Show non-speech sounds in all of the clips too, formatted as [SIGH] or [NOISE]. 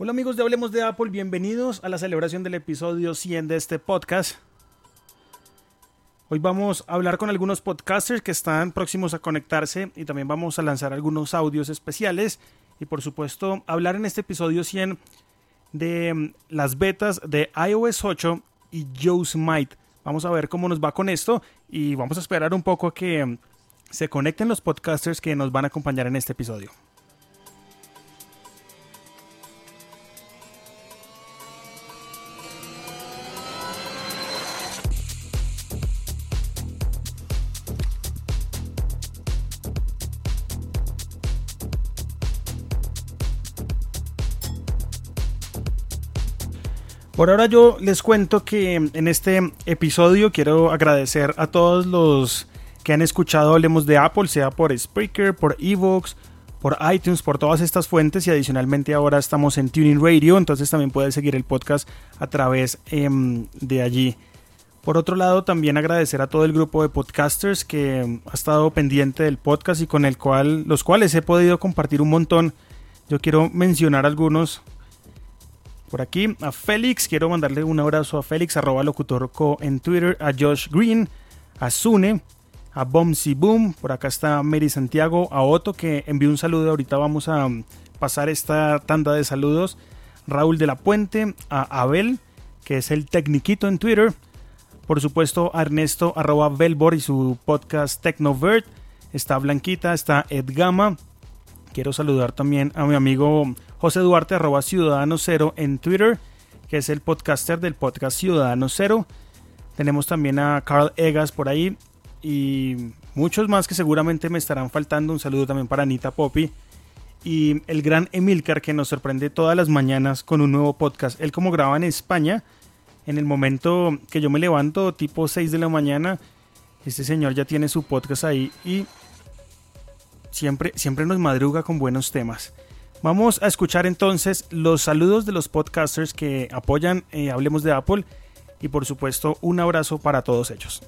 Hola amigos de Hablemos de Apple, bienvenidos a la celebración del episodio 100 de este podcast. Hoy vamos a hablar con algunos podcasters que están próximos a conectarse y también vamos a lanzar algunos audios especiales y por supuesto hablar en este episodio 100 de mm, las betas de iOS 8 y Might. Vamos a ver cómo nos va con esto y vamos a esperar un poco a que mm, se conecten los podcasters que nos van a acompañar en este episodio. Por ahora yo les cuento que en este episodio quiero agradecer a todos los que han escuchado Hablemos de Apple, sea por Spreaker, por Evox, por iTunes, por todas estas fuentes y adicionalmente ahora estamos en Tuning Radio, entonces también puedes seguir el podcast a través em, de allí. Por otro lado, también agradecer a todo el grupo de podcasters que ha estado pendiente del podcast y con el cual, los cuales he podido compartir un montón. Yo quiero mencionar algunos por aquí a Félix, quiero mandarle un abrazo a Félix, arroba locutorco en Twitter, a Josh Green, a Sune, a Bomsy Boom, por acá está Mary Santiago, a Otto que envió un saludo, ahorita vamos a um, pasar esta tanda de saludos, Raúl de la Puente, a Abel, que es el tecniquito en Twitter, por supuesto a Ernesto arroba Belbor y su podcast Tecnovert, está Blanquita, está Ed Gama, quiero saludar también a mi amigo José Duarte, arroba Ciudadano Cero en Twitter, que es el podcaster del podcast Ciudadano Cero. Tenemos también a Carl Egas por ahí y muchos más que seguramente me estarán faltando. Un saludo también para Anita Poppy y el gran Emilcar que nos sorprende todas las mañanas con un nuevo podcast. Él como graba en España, en el momento que yo me levanto, tipo 6 de la mañana, este señor ya tiene su podcast ahí y siempre, siempre nos madruga con buenos temas. Vamos a escuchar entonces los saludos de los podcasters que apoyan eh, Hablemos de Apple y por supuesto un abrazo para todos ellos.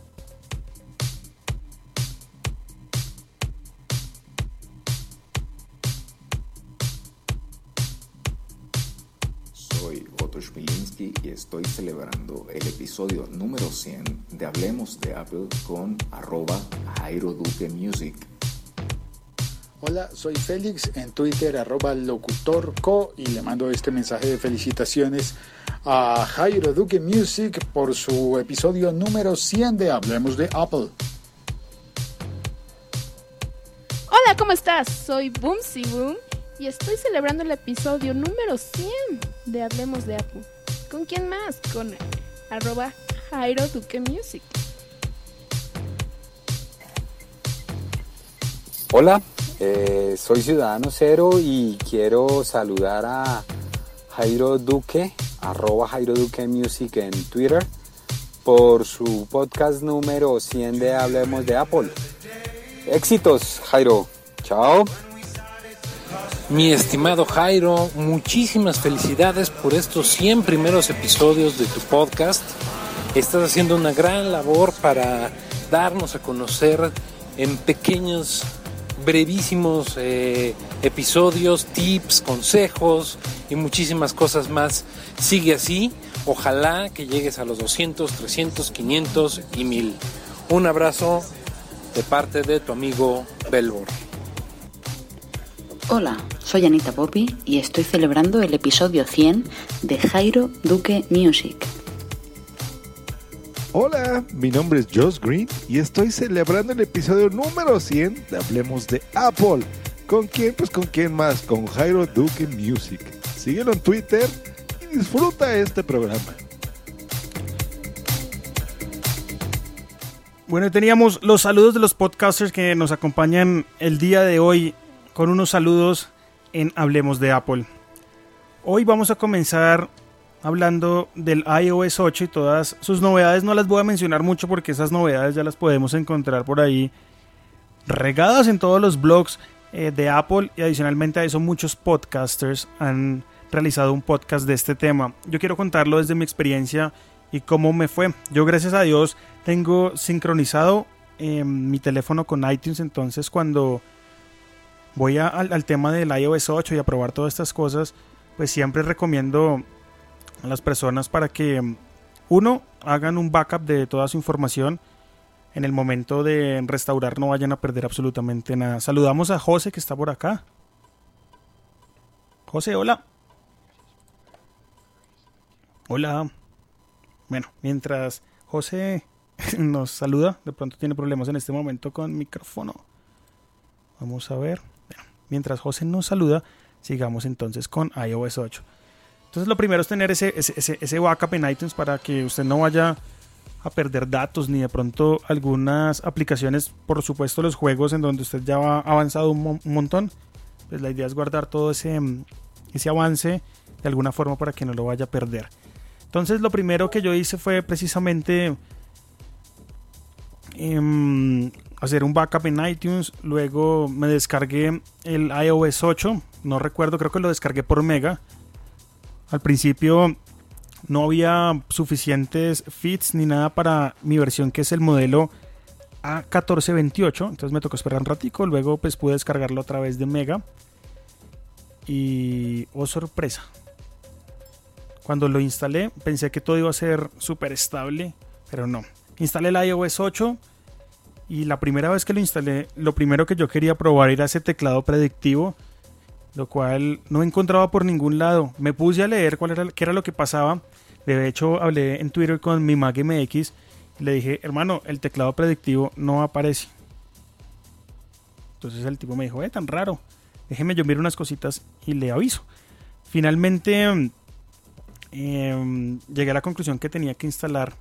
Soy Otto Schmilinski y estoy celebrando el episodio número 100 de Hablemos de Apple con arroba Jairo Duque Music. Hola, soy Félix en Twitter arroba locutorco y le mando este mensaje de felicitaciones a Jairo Duque Music por su episodio número 100 de Hablemos de Apple. Hola, ¿cómo estás? Soy Boomsy Boom y estoy celebrando el episodio número 100 de Hablemos de Apple. ¿Con quién más? Con arroba Jairo Duque Music. Hola, eh, soy Ciudadano Cero y quiero saludar a Jairo Duque, arroba Jairo Duque Music en Twitter, por su podcast número 100 de Hablemos de Apple. Éxitos, Jairo. Chao. Mi estimado Jairo, muchísimas felicidades por estos 100 primeros episodios de tu podcast. Estás haciendo una gran labor para darnos a conocer en pequeños brevísimos eh, episodios, tips, consejos y muchísimas cosas más. Sigue así, ojalá que llegues a los 200, 300, 500 y 1000. Un abrazo de parte de tu amigo Belbor. Hola, soy Anita Poppy y estoy celebrando el episodio 100 de Jairo Duque Music. Hola, mi nombre es Josh Green y estoy celebrando el episodio número 100 de Hablemos de Apple. ¿Con quién? Pues con quién más, con Jairo Duque Music. Síguelo en Twitter y disfruta este programa. Bueno, teníamos los saludos de los podcasters que nos acompañan el día de hoy con unos saludos en Hablemos de Apple. Hoy vamos a comenzar hablando del iOS 8 y todas sus novedades. No las voy a mencionar mucho porque esas novedades ya las podemos encontrar por ahí regadas en todos los blogs eh, de Apple y adicionalmente a eso muchos podcasters han realizado un podcast de este tema. Yo quiero contarlo desde mi experiencia y cómo me fue. Yo gracias a Dios tengo sincronizado eh, mi teléfono con iTunes, entonces cuando voy al tema del iOS 8 y a probar todas estas cosas, pues siempre recomiendo a las personas para que uno hagan un backup de toda su información en el momento de restaurar no vayan a perder absolutamente nada. Saludamos a José que está por acá. José, hola. Hola. Bueno, mientras José [LAUGHS] nos saluda, de pronto tiene problemas en este momento con micrófono. Vamos a ver. Mientras José nos saluda, sigamos entonces con iOS 8. Entonces lo primero es tener ese, ese, ese backup en iTunes para que usted no vaya a perder datos ni de pronto algunas aplicaciones, por supuesto los juegos en donde usted ya ha avanzado un, montón. Pues la idea es guardar todo ese, ese avance de alguna forma para que no lo vaya a perder. Entonces lo primero que yo hice fue precisamente em, hacer un backup en iTunes. Luego me descargué el iOS 8. No recuerdo, creo que lo descargué por Mega. Al principio no había suficientes fits ni nada para mi versión que es el modelo A1428. Entonces me tocó esperar un ratico. Luego pues pude descargarlo a través de Mega. Y oh sorpresa. Cuando lo instalé pensé que todo iba a ser súper estable. Pero no. Instalé el iOS 8. Y la primera vez que lo instalé, lo primero que yo quería probar era ese teclado predictivo lo cual no encontraba por ningún lado. Me puse a leer cuál era, qué era lo que pasaba. De hecho, hablé en Twitter con mi Mac MX le dije, hermano, el teclado predictivo no aparece. Entonces el tipo me dijo, eh, tan raro. Déjeme yo miro unas cositas y le aviso. Finalmente em, llegué a la conclusión que tenía que instalar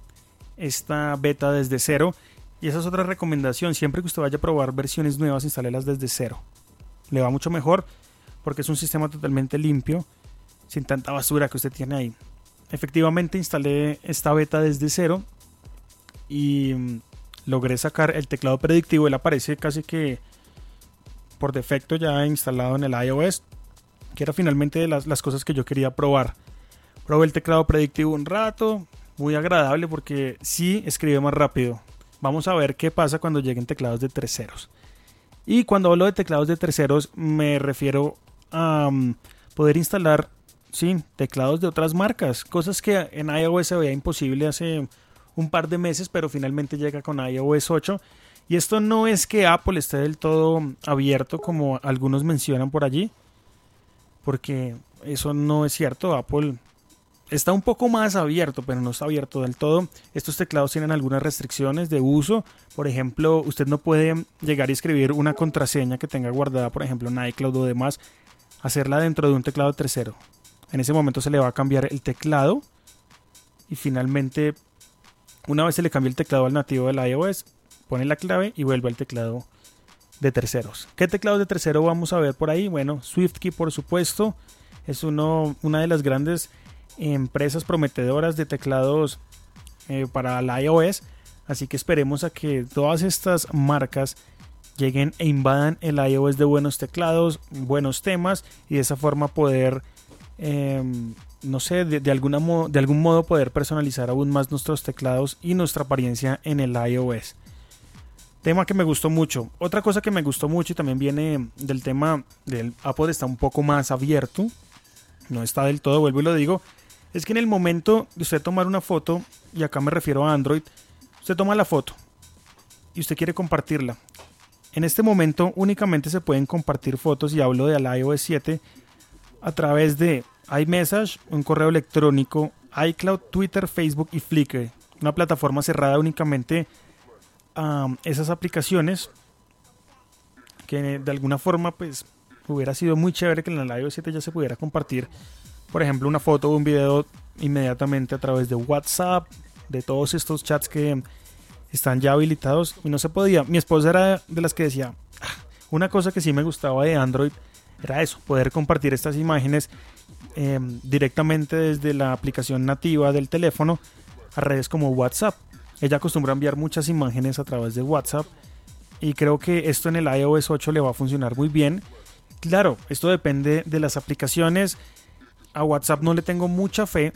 esta beta desde cero. Y esa es otra recomendación. Siempre que usted vaya a probar versiones nuevas, instálelas desde cero. Le va mucho mejor porque es un sistema totalmente limpio, sin tanta basura que usted tiene ahí. Efectivamente instalé esta beta desde cero y mm, logré sacar el teclado predictivo. Él aparece casi que por defecto ya instalado en el iOS, que era finalmente de las, las cosas que yo quería probar. Probé el teclado predictivo un rato, muy agradable porque sí escribe más rápido. Vamos a ver qué pasa cuando lleguen teclados de terceros. Y cuando hablo de teclados de terceros me refiero a poder instalar sí, teclados de otras marcas, cosas que en iOS se veía imposible hace un par de meses, pero finalmente llega con iOS 8. Y esto no es que Apple esté del todo abierto como algunos mencionan por allí, porque eso no es cierto. Apple está un poco más abierto, pero no está abierto del todo. Estos teclados tienen algunas restricciones de uso. Por ejemplo, usted no puede llegar y escribir una contraseña que tenga guardada, por ejemplo, en iCloud o demás hacerla dentro de un teclado tercero. En ese momento se le va a cambiar el teclado y finalmente una vez se le cambie el teclado al nativo del iOS, pone la clave y vuelve al teclado de terceros. ¿Qué teclados de tercero vamos a ver por ahí? Bueno, SwiftKey por supuesto es uno, una de las grandes empresas prometedoras de teclados eh, para la iOS. Así que esperemos a que todas estas marcas lleguen e invadan el iOS de buenos teclados, buenos temas y de esa forma poder, em, no sé, de, de algún modo poder personalizar aún más nuestros teclados y nuestra apariencia en el iOS. Tema que me gustó mucho. Otra cosa que me gustó mucho y también viene del tema del Apple está un poco más abierto. No está del todo, vuelvo y lo digo. Es que en el momento de usted tomar una foto, y acá me refiero a Android, usted toma la foto y usted quiere compartirla. En este momento únicamente se pueden compartir fotos y hablo de la iOS 7 a través de iMessage, un correo electrónico, iCloud, Twitter, Facebook y Flickr. Una plataforma cerrada únicamente a esas aplicaciones que de alguna forma pues hubiera sido muy chévere que en la iOS 7 ya se pudiera compartir por ejemplo una foto o un video inmediatamente a través de WhatsApp, de todos estos chats que están ya habilitados y no se podía. Mi esposa era de las que decía, ah, una cosa que sí me gustaba de Android era eso, poder compartir estas imágenes em, directamente desde la aplicación nativa del teléfono a redes como WhatsApp. Ella acostumbra enviar muchas imágenes a través de WhatsApp y creo que esto en el iOS 8 le va a funcionar muy bien. Claro, esto depende de las aplicaciones. A WhatsApp no le tengo mucha fe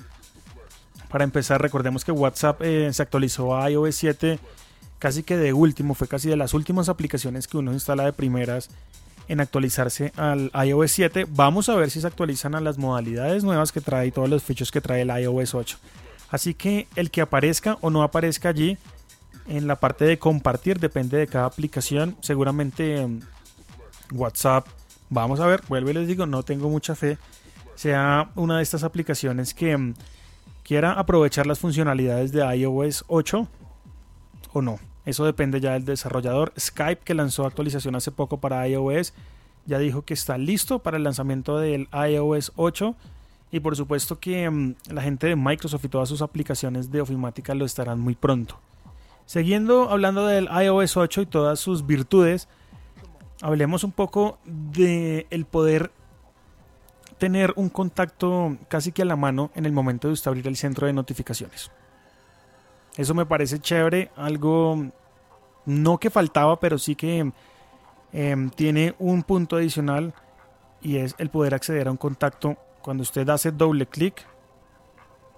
para empezar, recordemos que WhatsApp eh, se actualizó a iOS 7 casi que de último, fue casi de las últimas aplicaciones que uno instala de primeras en actualizarse al iOS 7. Vamos a ver si se actualizan a las modalidades nuevas que trae y todos los features que trae el iOS 8. Así que el que aparezca o no aparezca allí en la parte de compartir depende de cada aplicación. Seguramente mm, WhatsApp, vamos a ver, vuelvo y les digo, no tengo mucha fe, sea una de estas aplicaciones que mm, quiera aprovechar las funcionalidades de iOS 8 o no. Eso depende ya del desarrollador. Skype, que lanzó actualización hace poco para iOS, ya dijo que está listo para el lanzamiento del iOS 8. Y por supuesto que mm, la gente de Microsoft y todas sus aplicaciones de ofimática lo estarán muy pronto. Siguiendo hablando del iOS 8 y todas sus virtudes, hablemos un poco de el poder tener un contacto casi que a la mano en el momento de usted abrir el centro de notificaciones. Eso me parece chévere, algo no que faltaba, pero sí que em, tiene un punto adicional y es el poder acceder a un contacto cuando usted hace doble clic,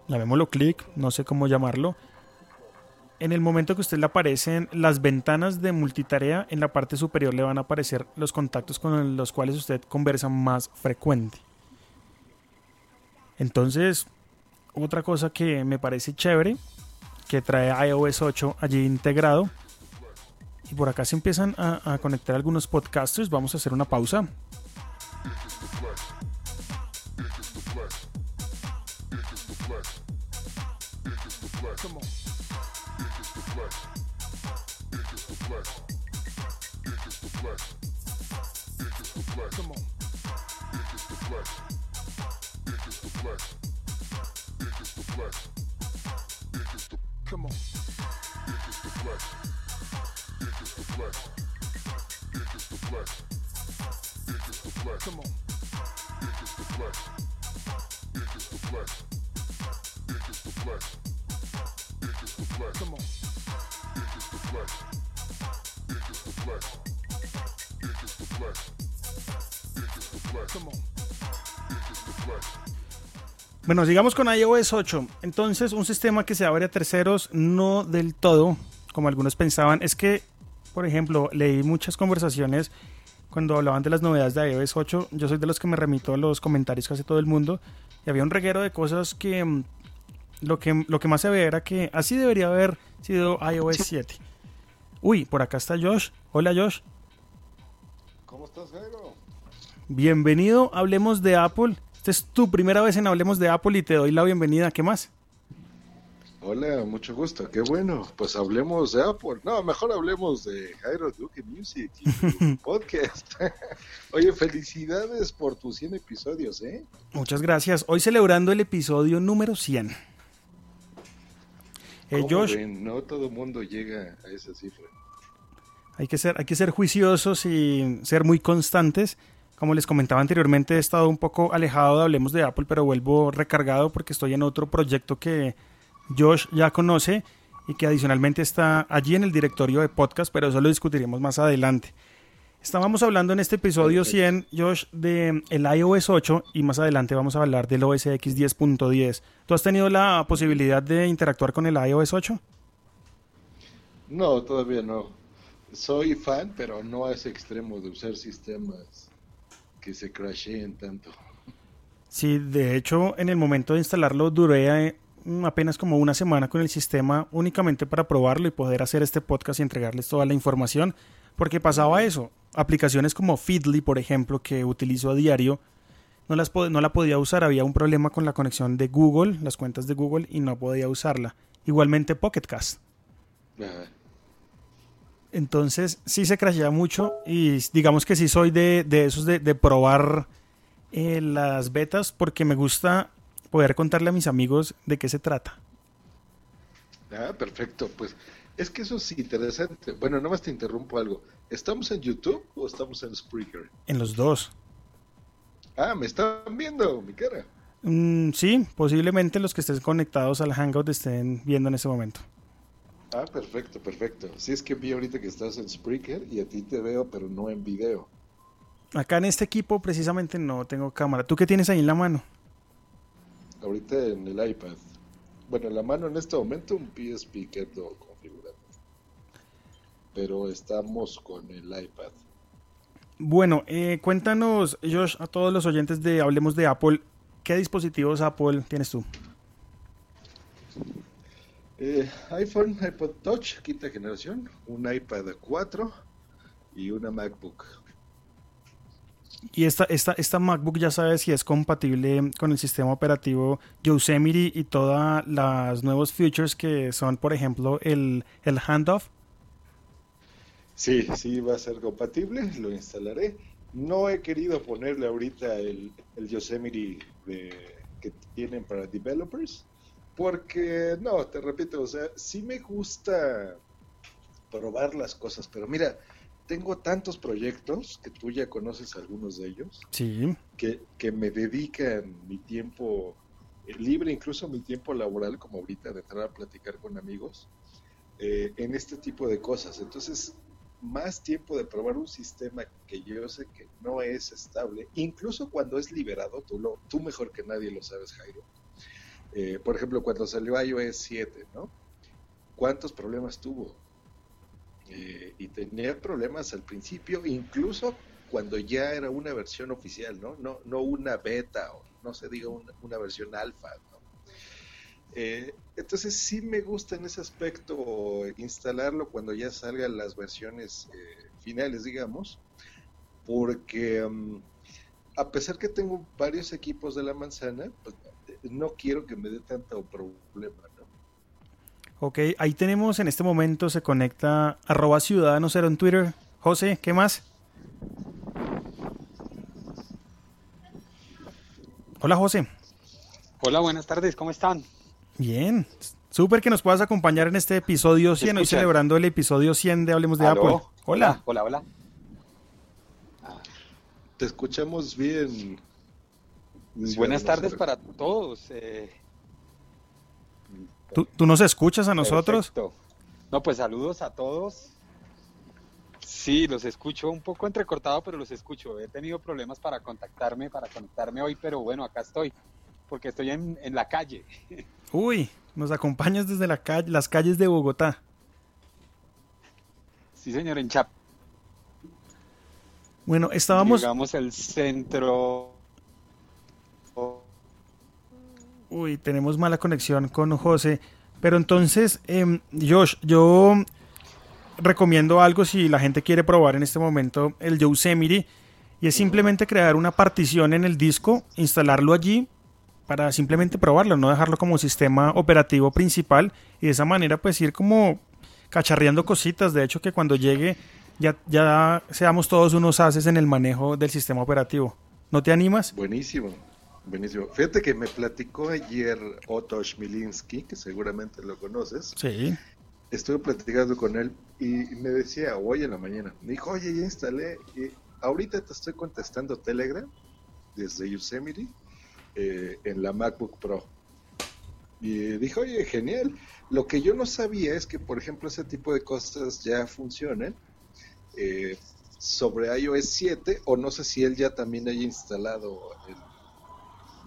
llamémoslo clic, no sé cómo llamarlo, en el momento que usted le aparecen las ventanas de multitarea, en la parte superior le van a aparecer los contactos con los cuales usted conversa más frecuente. Entonces, otra cosa que me parece chévere que trae iOS 8 allí integrado. Y por acá se empiezan a, conectar algunos podcasters. Vamos a hacer una pausa. flex. It gets the flex. It gets the come on. It gets the flex. It gets the flex. It gets the flex. It gets the flex. Come on. It gets the flex. It gets the flex. It gets the flex. It gets the flex. Come on. It gets the flex. It gets the flex. It gets the flex. It gets the flex. Come on. Bueno, sigamos con iOS 8. Entonces, un sistema que se abre a terceros, no del todo, como algunos pensaban. Es que, por ejemplo, leí muchas conversaciones cuando hablaban de las novedades de iOS 8. Yo soy de los que me remito a los comentarios que hace todo el mundo. Y había un reguero de cosas que mm, lo que, lo que más se ve era que así debería haber sido iOS 7. Uy, por acá está Josh. Hola Josh. ¿Cómo estás, Jairo? Bienvenido, hablemos de Apple. Esta es tu primera vez en Hablemos de Apple y te doy la bienvenida. ¿Qué más? Hola, mucho gusto. Qué bueno. Pues hablemos de Apple. No, mejor hablemos de Jairo Duke Music y [LAUGHS] podcast. [LAUGHS] Oye, felicidades por tus 100 episodios, ¿eh? Muchas gracias. Hoy celebrando el episodio número 100. Eh, Josh, no todo mundo llega a esa cifra. Hay que, ser, hay que ser juiciosos y ser muy constantes como les comentaba anteriormente, he estado un poco alejado de Hablemos de Apple, pero vuelvo recargado porque estoy en otro proyecto que Josh ya conoce y que adicionalmente está allí en el directorio de podcast, pero eso lo discutiremos más adelante. Estábamos hablando en este episodio 100, Josh, de el iOS 8 y más adelante vamos a hablar del OS X 10.10. ¿Tú has tenido la posibilidad de interactuar con el iOS 8? No, todavía no. Soy fan, pero no a ese extremo de usar sistemas que se crasheen tanto. Sí, de hecho, en el momento de instalarlo duré eh, apenas como una semana con el sistema únicamente para probarlo y poder hacer este podcast y entregarles toda la información, porque pasaba eso. Aplicaciones como Feedly, por ejemplo, que utilizo a diario, no, las no la podía usar, había un problema con la conexión de Google, las cuentas de Google, y no podía usarla. Igualmente Pocketcast. Entonces sí se crashea mucho y digamos que sí soy de, esos de, probar eh, las betas porque me gusta poder contarle a mis amigos de qué se trata. Ah, perfecto. Pues es que eso es interesante. Bueno, nomás te interrumpo algo. ¿Estamos en YouTube o estamos en Spreaker? En los dos. Ah, me están viendo mi cara. Mm, sí, posiblemente los que estén conectados al Hangout estén viendo en ese momento. Ah, perfecto, perfecto. Sí, es que vi ahorita que estás en Spreaker y a ti te veo, pero no en video. Acá en este equipo precisamente no tengo cámara. ¿Tú qué tienes ahí en la mano? Ahorita en el iPad. Bueno, en la mano en este momento un PSP que configurado. Pero estamos con el iPad. Bueno, eh, cuéntanos, Josh, a todos los oyentes de Hablemos de Apple, ¿qué dispositivos Apple tienes tú? Eh, iPhone, iPod Touch, quinta generación, un iPad 4 y una MacBook. Y esta, esta, esta MacBook ya sabes si es compatible con el sistema operativo Yosemite y todas las nuevos features que son, por ejemplo, el, el handoff. Sí, sí va a ser compatible, lo instalaré. No he querido ponerle ahorita el, el Yosemite de, que tienen para developers, porque no, te repito, o sea, sí me gusta probar las cosas, pero mira, tengo tantos proyectos, que tú ya conoces algunos de ellos, Sí. que, que me dedican mi tiempo eh, libre, incluso mi tiempo laboral, como ahorita, de entrar a platicar con amigos, eh, en este tipo de cosas. Entonces, más tiempo de probar un sistema que yo sé que no es estable, incluso cuando es liberado, tú, lo, tú mejor que nadie lo sabes, Jairo. Eh, por ejemplo, cuando salió iOS 7, ¿no? ¿Cuántos problemas tuvo? Eh, y tenía problemas al principio, incluso cuando ya era una versión oficial, ¿no? No, no una beta o no se diga una, una versión alfa, ¿no? Eh, entonces sí me gusta en ese aspecto instalarlo cuando ya salgan las versiones eh, finales, digamos, porque um, a pesar que tengo varios equipos de la manzana, pues, no quiero que me dé tanto problema, ¿no? Ok, ahí tenemos en este momento, se conecta arroba ciudadano cero en Twitter. José, ¿qué más? Hola José. Hola, buenas tardes, ¿cómo están? Bien. Súper que nos puedas acompañar en este episodio 100, hoy celebrando el episodio 100 de Hablemos de ¿Aló? Apple. Hola. Hola, hola. Te escuchamos bien. Buenas tardes para todos. eh, ¿Tú, tú nos escuchas a nosotros? perfecto. No, pues saludos a todos. Sí, los escucho un poco entrecortado, pero los escucho. He tenido problemas para contactarme, para conectarme hoy, pero bueno, acá estoy, porque estoy en, en la calle. [LAUGHS] Uy, nos acompañas desde la calle, las calles de Bogotá. Sí, señor, en Chap. Bueno, estábamos... Llegamos el centro. Uy, tenemos mala conexión con José. Pero entonces, em, Josh, yo recomiendo algo si la gente quiere probar en este momento el Yosemite. Y es simplemente crear una partición en el disco, instalarlo allí para simplemente probarlo, no dejarlo como sistema operativo principal. Y de esa manera pues ir como cacharreando cositas. De hecho que cuando llegue ya, ya seamos todos unos haces en el manejo del sistema operativo. ¿No te animas? Buenísimo, buenísimo. Fíjate que me platicó ayer Otto Schmilinski, que seguramente lo conoces. Sí. Estuve platicando con él y me decía hoy en la mañana, me dijo, oye, ya instalé, y ahorita te estoy contestando Telegram desde Yosemite eh, en la MacBook Pro. Y dijo, oye, genial. Lo que yo no sabía es que, por ejemplo, ese tipo de cosas ya funcionan eh, sobre iOS 7 o no sé si él ya también haya instalado el,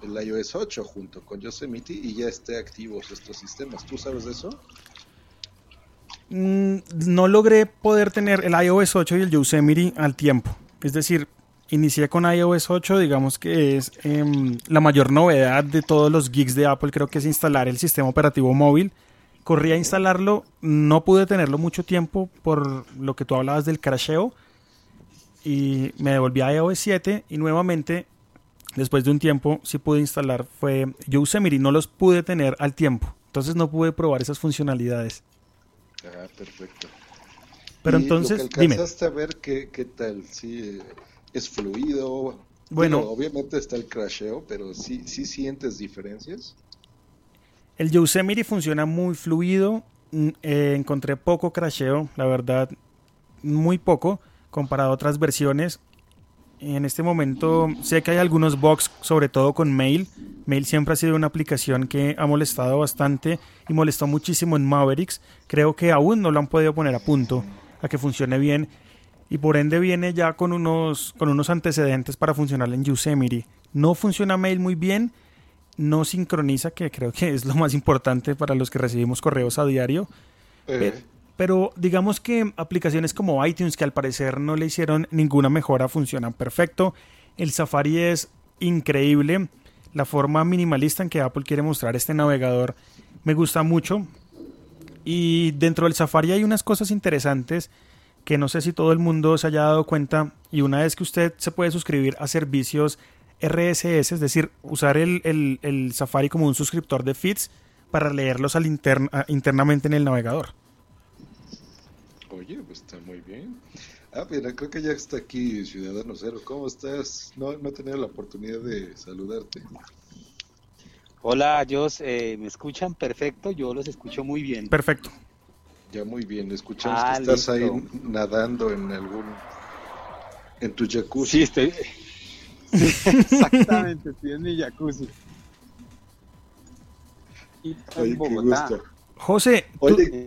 el iOS 8 junto con Yosemite y ya esté activos estos sistemas. ¿Tú sabes de eso? Mm, no logré poder tener el iOS 8 y el Yosemite al tiempo. Es decir, inicié con iOS 8, digamos que es em, la mayor novedad de todos los geeks de Apple, creo que es instalar el sistema operativo móvil. Corrí a instalarlo, no pude tenerlo mucho tiempo por lo que tú hablabas del crasheo y me devolví a iOS 7 y nuevamente después de un tiempo sí pude instalar fue Yosemite, no los pude tener al tiempo. Entonces no pude probar esas funcionalidades. Ah, perfecto. Pero Y entonces, lo que dime. a ver qué, qué tal, sí, es fluido. Bueno. Digo, obviamente está el crasheo, pero sí, sí sientes diferencias. El Yosemite funciona muy fluido. mm, eh, encontré poco crasheo, la verdad, muy poco comparado a otras versiones. En este momento sé que hay algunos bugs, sobre todo con Mail. Mail siempre ha sido una aplicación que ha molestado bastante y molestó muchísimo en Mavericks. Creo que aún no lo han podido poner a punto a que funcione bien y por ende viene ya con unos, con unos antecedentes para funcionar en Yosemite. No funciona Mail muy bien, no sincroniza, que creo que es lo más importante para los que recibimos correos a diario. Eh, Pero digamos que aplicaciones como iTunes, que al parecer no le hicieron ninguna mejora, funcionan perfecto. El Safari es increíble. La forma minimalista en que Apple quiere mostrar este navegador me gusta mucho. Y dentro del Safari hay unas cosas interesantes que no sé si todo el mundo se haya dado cuenta. Y una es que usted se puede suscribir a servicios RSS, es decir, usar el, el, Safari como un suscriptor de feeds para leerlos al internamente en el navegador. Oye, pues está muy bien. Ah, mira, creo que ya está aquí Ciudadano Cero. ¿Cómo estás? No, no he tenido la oportunidad de saludarte. Hola, Jos, eh, ¿me escuchan? Perfecto, yo los escucho muy bien. Perfecto. Ya muy bien, escuchamos ah, que estás ahí nadando en algún... en tu jacuzzi. Sí, estoy... exactamente, estoy en mi jacuzzi. Y Oye, qué gusto. José,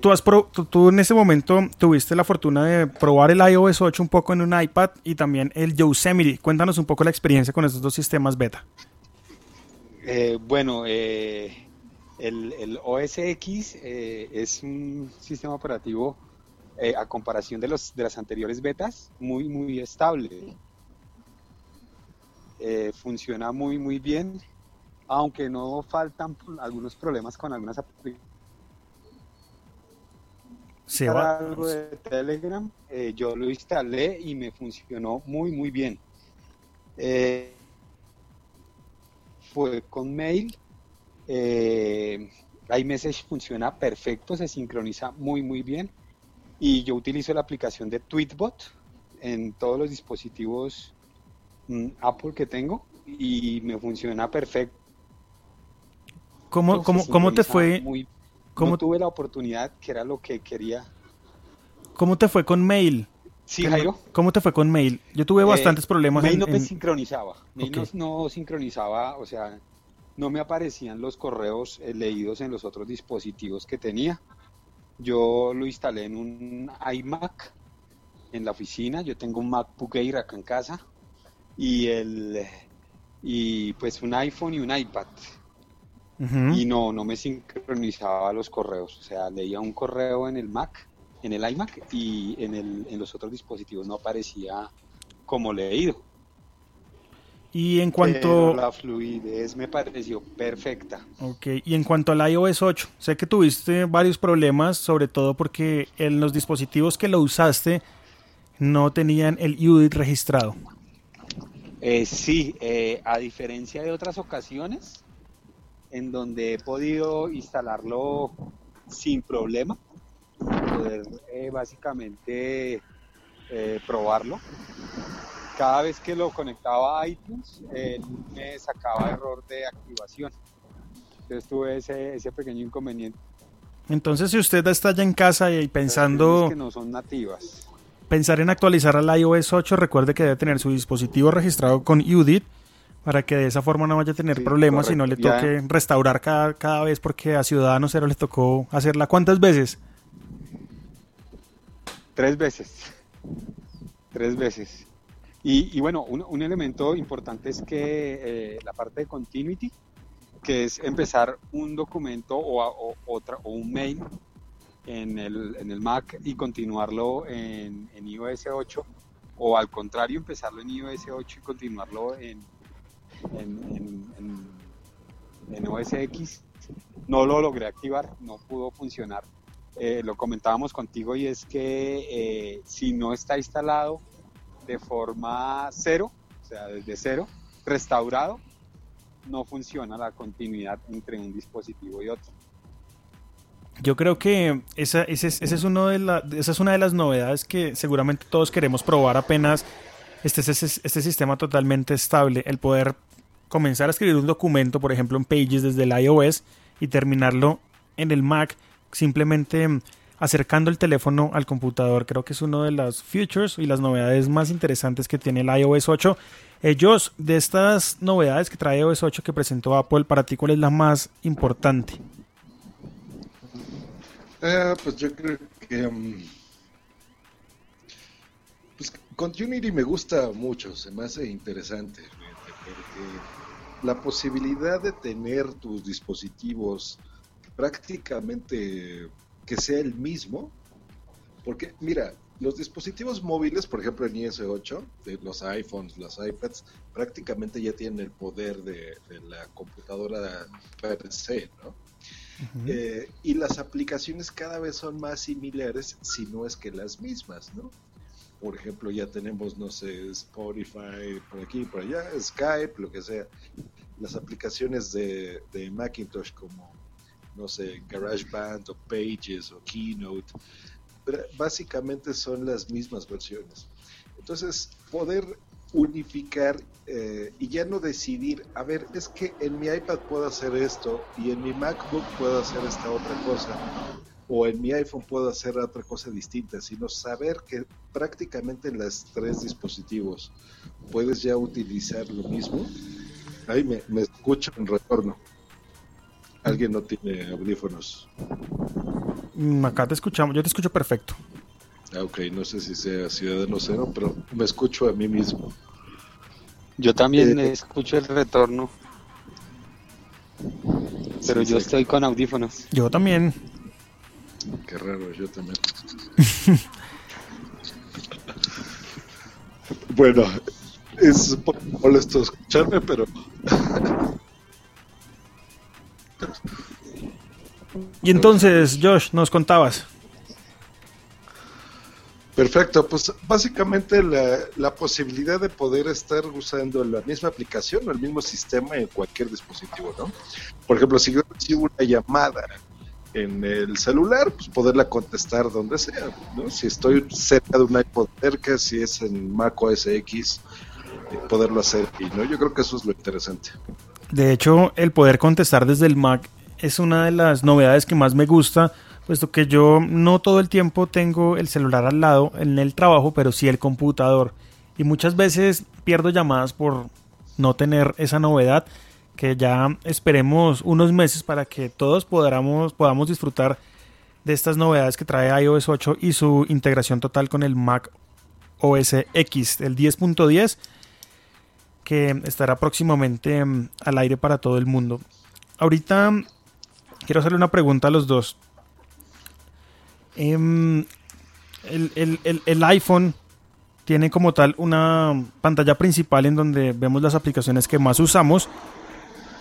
tú, has tú, en ese momento tuviste la fortuna de probar el iOS 8 un poco en un iPad y también el Yosemite. Cuéntanos un poco la experiencia con estos dos sistemas beta. Eh, bueno, eh, el, el, OS X eh, es un sistema operativo a comparación de, los, de las anteriores betas muy, muy estable. funciona muy, muy bien, aunque no faltan algunos problemas con algunas aplicaciones se va. algo de Telegram, eh, yo lo instalé y me funcionó muy, muy bien. Eh, fue con mail. Eh, iMessage funciona perfecto, se sincroniza muy, muy bien. Y yo utilizo la aplicación de Tweetbot en todos los dispositivos mm, Apple que tengo y me funciona perfecto. ¿Cómo, cómo, cómo te fue? Muy ¿Cómo tuve la oportunidad, que era lo que quería. ¿Cómo te fue con mail? Sí, Jairo. ¿Cómo te fue con mail? Yo tuve bastantes problemas. Mail no me sincronizaba. Mail no, sincronizaba, o sea, no me aparecían los correos eh, leídos en los otros dispositivos que tenía. Yo lo instalé en un iMac en la oficina. Yo tengo un MacBook Air acá en casa y el y pues un iPhone y un iPad y no, no me sincronizaba los correos. O sea, leía un correo en el Mac, en el iMac y en, el, en los otros dispositivos no aparecía como leído. Y en cuanto... la fluidez me pareció perfecta. Ok, y en cuanto al iOS 8, sé que tuviste varios problemas, sobre todo porque en los dispositivos que lo usaste no tenían el UDIT registrado. Eh, sí, eh, a diferencia de otras ocasiones, en donde he podido instalarlo sin problema, poder eh, básicamente eh, probarlo. Cada vez que lo conectaba a iTunes, me sacaba error de activación. Entonces tuve ese, ese pequeño inconveniente. Entonces, si usted está ya en casa y pensando... Que no son nativas. Pensar en actualizar al iOS 8, recuerde que debe tener su dispositivo registrado con UDIT para que de esa forma no vaya a tener problemas y no le toque restaurar cada, cada vez porque a Ciudadano Cero le tocó hacerla. ¿Cuántas veces? Tres veces. Tres veces. Y, bueno, un, elemento importante es que eh, la parte de continuity, que es empezar un documento o, otra, o un mail en el, en el Mac y continuarlo en, en iOS 8, o al contrario, empezarlo en iOS 8 y continuarlo en, en, en, OS X. No lo logré activar, no pudo funcionar. Eh, lo comentábamos contigo y es que eh, si no está instalado de forma cero, o sea, desde cero, restaurado, no funciona la continuidad entre un dispositivo y otro. Yo creo que esa, ese, es uno de la, esa es una de las novedades que seguramente todos queremos probar apenas este, este, este sistema totalmente estable, el poder comenzar a escribir un documento, por ejemplo, en Pages desde el iOS y terminarlo en el Mac, simplemente acercando el teléfono al computador. Creo que es uno de las features y las novedades más interesantes que tiene el iOS 8. Ellos, de estas novedades que trae iOS 8 que presentó Apple, para ti, ¿cuál es la más importante? Eh, pues yo creo que pues Continuity me gusta mucho, se me hace interesante, porque la posibilidad de tener tus dispositivos prácticamente que sea el mismo Porque, mira, los dispositivos móviles, por ejemplo en iOS 8, los iPhones, los iPads, prácticamente ya tienen el poder de, la computadora per se, ¿no? Eh, y las aplicaciones cada vez son más similares, si no es que las mismas, ¿no? Por ejemplo, ya tenemos, no sé, Spotify por aquí, por allá, Skype, lo que sea. Las aplicaciones de, Macintosh como, no sé, GarageBand o Pages o Keynote, básicamente son las mismas versiones. Entonces, poder unificar eh, y ya no decidir, a ver, es que en mi iPad puedo hacer esto y en mi MacBook puedo hacer esta otra cosa o en mi iPhone puedo hacer otra cosa distinta, sino saber que prácticamente en los tres dispositivos puedes ya utilizar lo mismo. Ahí me, me escucho en retorno. ¿Alguien no tiene audífonos? Mm, acá te escuchamos, yo te escucho perfecto. Ah, ok, no sé si sea Ciudadano Cero, pero me escucho a mí mismo. Yo también eh, escucho el retorno. Pero yo estoy con audífonos. Yo también. Qué raro, yo también. [LAUGHS] bueno, es molesto escucharme, pero Y entonces, Josh, nos contabas. Perfecto, pues básicamente la, posibilidad de poder estar usando la misma aplicación o el mismo sistema en cualquier dispositivo, ¿no? Por ejemplo, si yo recibo una llamada en el celular, pues poderla contestar donde sea, ¿no? Si estoy cerca de un iPod cerca, si es en Mac OS X, eh, poderlo hacer y no, yo creo que eso es lo interesante. De hecho, el poder contestar desde el Mac es una de las novedades que más me gusta, puesto que yo no todo el tiempo tengo el celular al lado en el trabajo, pero sí el computador. Y muchas veces pierdo llamadas por no tener esa novedad, que ya esperemos unos meses para que todos podamos, podamos disfrutar de estas novedades que trae iOS 8 y su integración total con el Mac OS X, el 10.10, que estará próximamente mm, al aire para todo el mundo. Ahorita quiero hacerle una pregunta a los dos. Em, el, iPhone tiene como tal una pantalla principal en donde vemos las aplicaciones que más usamos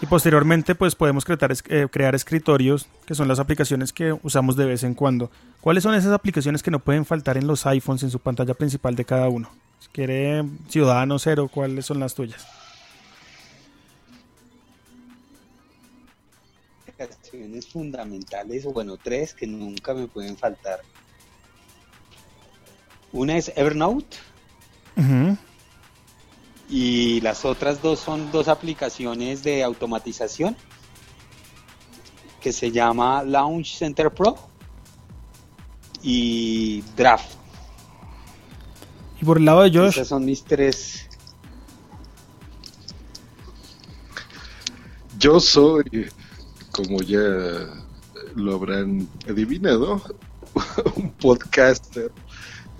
y posteriormente pues podemos crear, eh, crear escritorios que son las aplicaciones que usamos de vez en cuando. ¿Cuáles son esas aplicaciones que no pueden faltar en los iPhones en su pantalla principal de cada uno? Si quiere Ciudadano Cero, ¿cuáles son las tuyas? aplicaciones fundamentales, o bueno, tres que nunca me pueden faltar. Una es Evernote. Y las otras dos son dos aplicaciones de automatización que se llama Launch Center Pro y Draft. Y por el lado de Josh. Esas son mis tres. Yo soy como ya lo habrán adivinado, [LAUGHS] un podcaster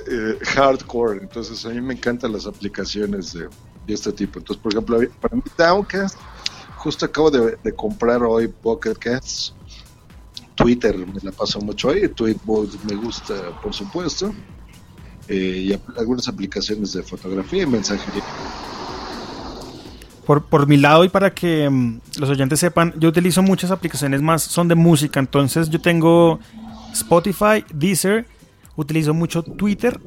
eh, hardcore. Entonces, a mí me encantan las aplicaciones de, este tipo. Entonces, por ejemplo, para mí, Downcast, justo acabo de, comprar hoy Pocket Casts. Twitter me la paso mucho ahí, Tweetbot me gusta, por supuesto. Eh, y algunas aplicaciones de fotografía y mensajería por, mi lado y para que mm, los oyentes sepan, yo utilizo muchas aplicaciones más, son de música, entonces yo tengo Spotify, Deezer, utilizo mucho Twitter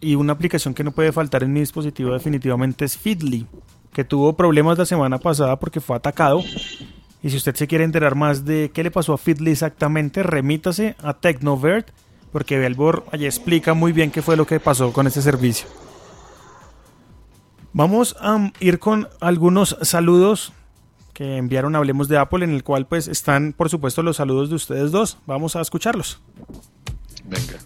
y una aplicación que no puede faltar en mi dispositivo definitivamente es Feedly, que tuvo problemas la semana pasada porque fue atacado. Y si usted se quiere enterar más de qué le pasó a Feedly exactamente, remítase a Tecnovert, porque Belbor allí explica muy bien qué fue lo que pasó con este servicio. Vamos a ir con algunos saludos que enviaron Hablemos de Apple, en el cual pues están por supuesto los saludos de ustedes dos. Vamos a escucharlos. Venga.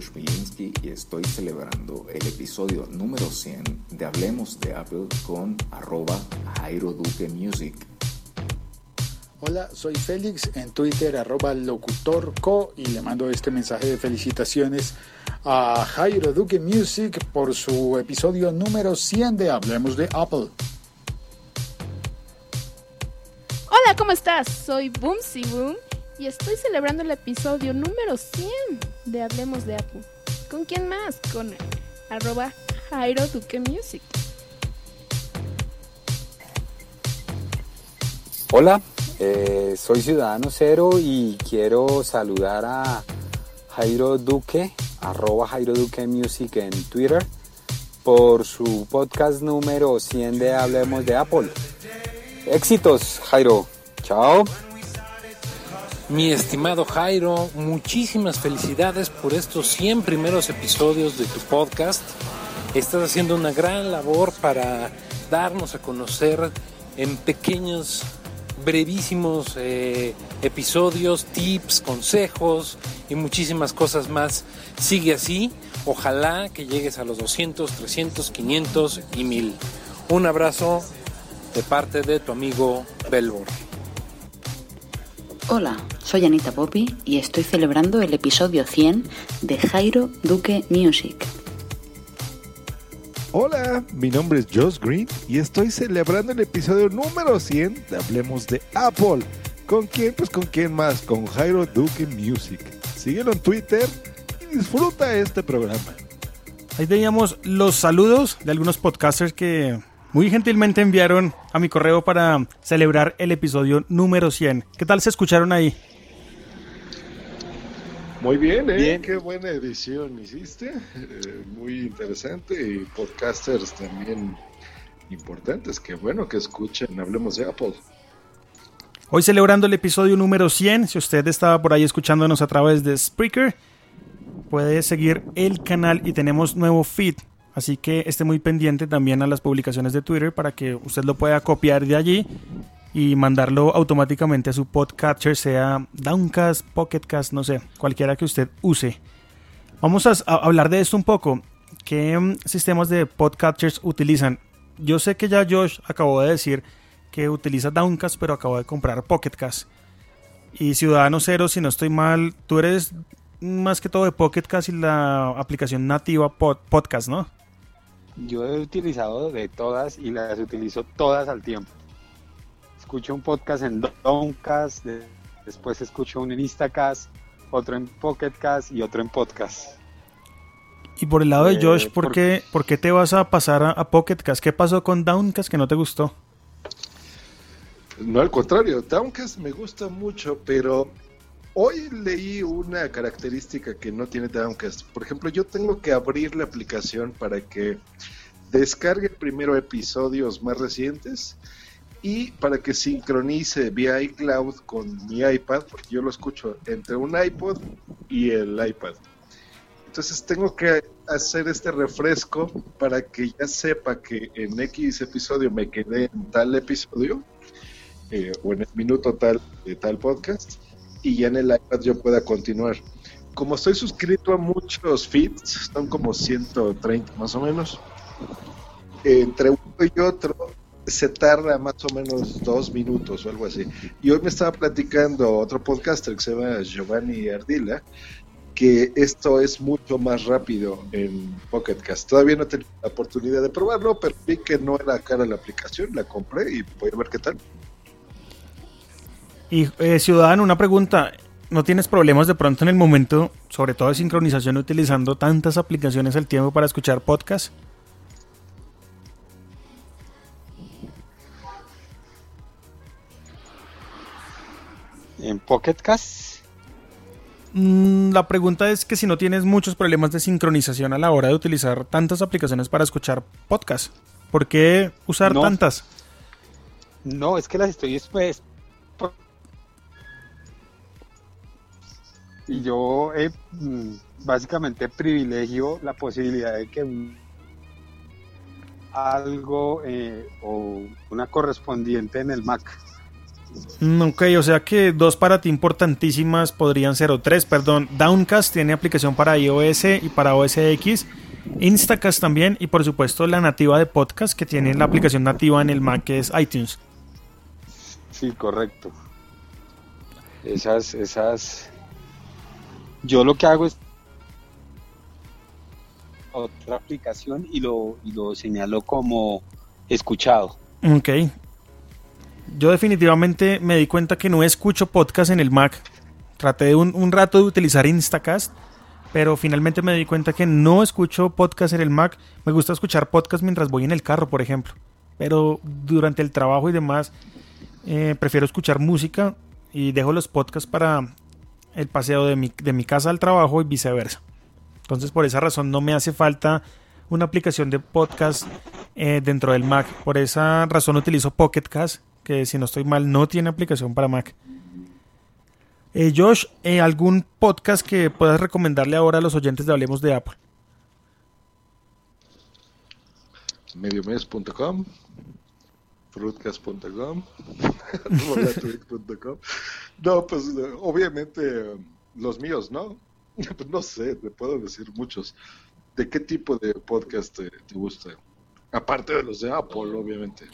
Y estoy celebrando el episodio número 100 de Hablemos de Apple con arroba Jairo Duque Music. Hola, soy Félix en Twitter arroba locutorco y le mando este mensaje de felicitaciones a Jairo Duque Music por su episodio número 100 de Hablemos de Apple. ¿cómo estás? Soy Boomsy Boom y estoy celebrando el episodio número 100 de Hablemos de Apple. ¿Con quién más? Con arroba Jairo Duque Music. Hola, eh, soy Ciudadano Cero y quiero saludar a Jairo Duque, arroba Jairo Duque Music en Twitter, por su podcast número 100 de Hablemos de Apple. Éxitos, Jairo. Chao. Mi estimado Jairo, muchísimas felicidades por estos 100 primeros episodios de tu podcast. Estás haciendo una gran labor para darnos a conocer en pequeños, brevísimos eh, episodios, tips, consejos y muchísimas cosas más. Sigue así. Ojalá que llegues a los 200, 300, 500 y 1000. Un abrazo de parte de tu amigo Belbor. Hola, soy Anita Poppy y estoy celebrando el episodio 100 de Jairo Duque Music. Hola, mi nombre es Josh Green y estoy celebrando el episodio número 100 de Hablemos de Apple. ¿Con quién? Pues con quién más, con Jairo Duque Music. Síguelo en Twitter y disfruta este programa. Ahí teníamos los saludos de algunos podcasters que muy gentilmente enviaron a mi correo para celebrar el episodio número 100. ¿Qué tal se escucharon ahí? Muy bien, ¿eh? Bien. Qué buena edición hiciste. Eh, muy interesante y podcasters también importantes. Qué bueno que escuchen. Hablemos de Apple. Hoy celebrando el episodio número 100, si usted estaba por ahí escuchándonos a través de Spreaker, puede seguir el canal y tenemos nuevo feed. Así que esté muy pendiente también a las publicaciones de Twitter para que usted lo pueda copiar de allí y mandarlo automáticamente a su podcatcher, sea Downcast, Pocketcast, no sé, cualquiera que usted use. Vamos a, hablar de esto un poco. ¿Qué mm, sistemas de podcatchers utilizan? Yo sé que ya Josh acabó de decir que utiliza Downcast, pero acabo de comprar Pocketcast. Y Ciudadano Cero, si no estoy mal, tú eres más que todo de Pocketcast y la aplicación nativa pod- Podcast, ¿no? Yo he utilizado de todas y las utilizo todas al tiempo. Escucho un podcast en Downcast, de- después escucho uno en Instacast, otro en Pocketcast y otro en Podcast. Y por el lado de Eh, Josh, ¿por, por- qué, por qué te vas a pasar a, a Pocketcast? ¿Qué pasó con Downcast que no te gustó? No, al contrario, Downcast me gusta mucho, pero hoy leí una característica que no tiene Downcast. Por ejemplo, yo tengo que abrir la aplicación para que descargue primero episodios más recientes y para que sincronice vía iCloud con mi iPad, porque yo lo escucho entre un iPod y el iPad. Entonces tengo que hacer este refresco para que ya sepa que en X episodio me quedé en tal episodio eh, o en el minuto tal de tal podcast y ya en el iPad yo pueda continuar. Como estoy suscrito a muchos feeds, son como 130 más o menos, entre uno y otro se tarda más o menos dos minutos o algo así. Y hoy me estaba platicando otro podcaster que se llama Giovanni Ardila, que esto es mucho más rápido en Pocket Cast. Todavía no he tenido la oportunidad de probarlo, pero vi que no era cara la aplicación, la compré y voy a ver qué tal. Y eh, Ciudadano, una pregunta. ¿No tienes problemas de pronto en el momento, sobre todo de sincronización, utilizando tantas aplicaciones al tiempo para escuchar podcast? En Pocketcast, Mm, la pregunta es que si no tienes muchos problemas de sincronización a la hora de utilizar tantas aplicaciones para escuchar podcast, ¿por qué usar No. tantas? no, es que las estoy Y yo eh, mm, básicamente privilegio la posibilidad de que algo eh, o una correspondiente en el Mac. Mm, Ok, o sea que dos para ti importantísimas podrían ser, o tres, perdón. Downcast tiene aplicación para iOS y para OS X. Instacast también, y por supuesto la nativa de podcast que tiene la aplicación nativa en el Mac que es iTunes. Sí, correcto. Esas, esas. Yo lo que hago es otra aplicación y lo, y lo señalo como escuchado. Ok. Yo definitivamente me di cuenta que no escucho podcast en el Mac. Traté un, un rato de utilizar Instacast, pero finalmente me di cuenta que no escucho podcast en el Mac. Me gusta escuchar podcast mientras voy en el carro, por ejemplo. Pero durante el trabajo y demás, eh, prefiero escuchar música y dejo los podcasts para el paseo de mi, de mi casa al trabajo y viceversa. Entonces por esa razón no me hace falta una aplicación de podcast eh, dentro del Mac. Por esa razón utilizo Pocket Cast, que si no estoy mal no tiene aplicación para Mac. Eh, Josh, eh, ¿algún podcast que puedas recomendarle ahora a los oyentes de Hablemos de Apple? Mediomes.com, fruitcast.com, [LAUGHS] No, pues obviamente los míos, ¿no? [LAUGHS] No sé, te puedo decir muchos. ¿De qué tipo de podcast te, te gusta? Aparte de los de Apple, obviamente.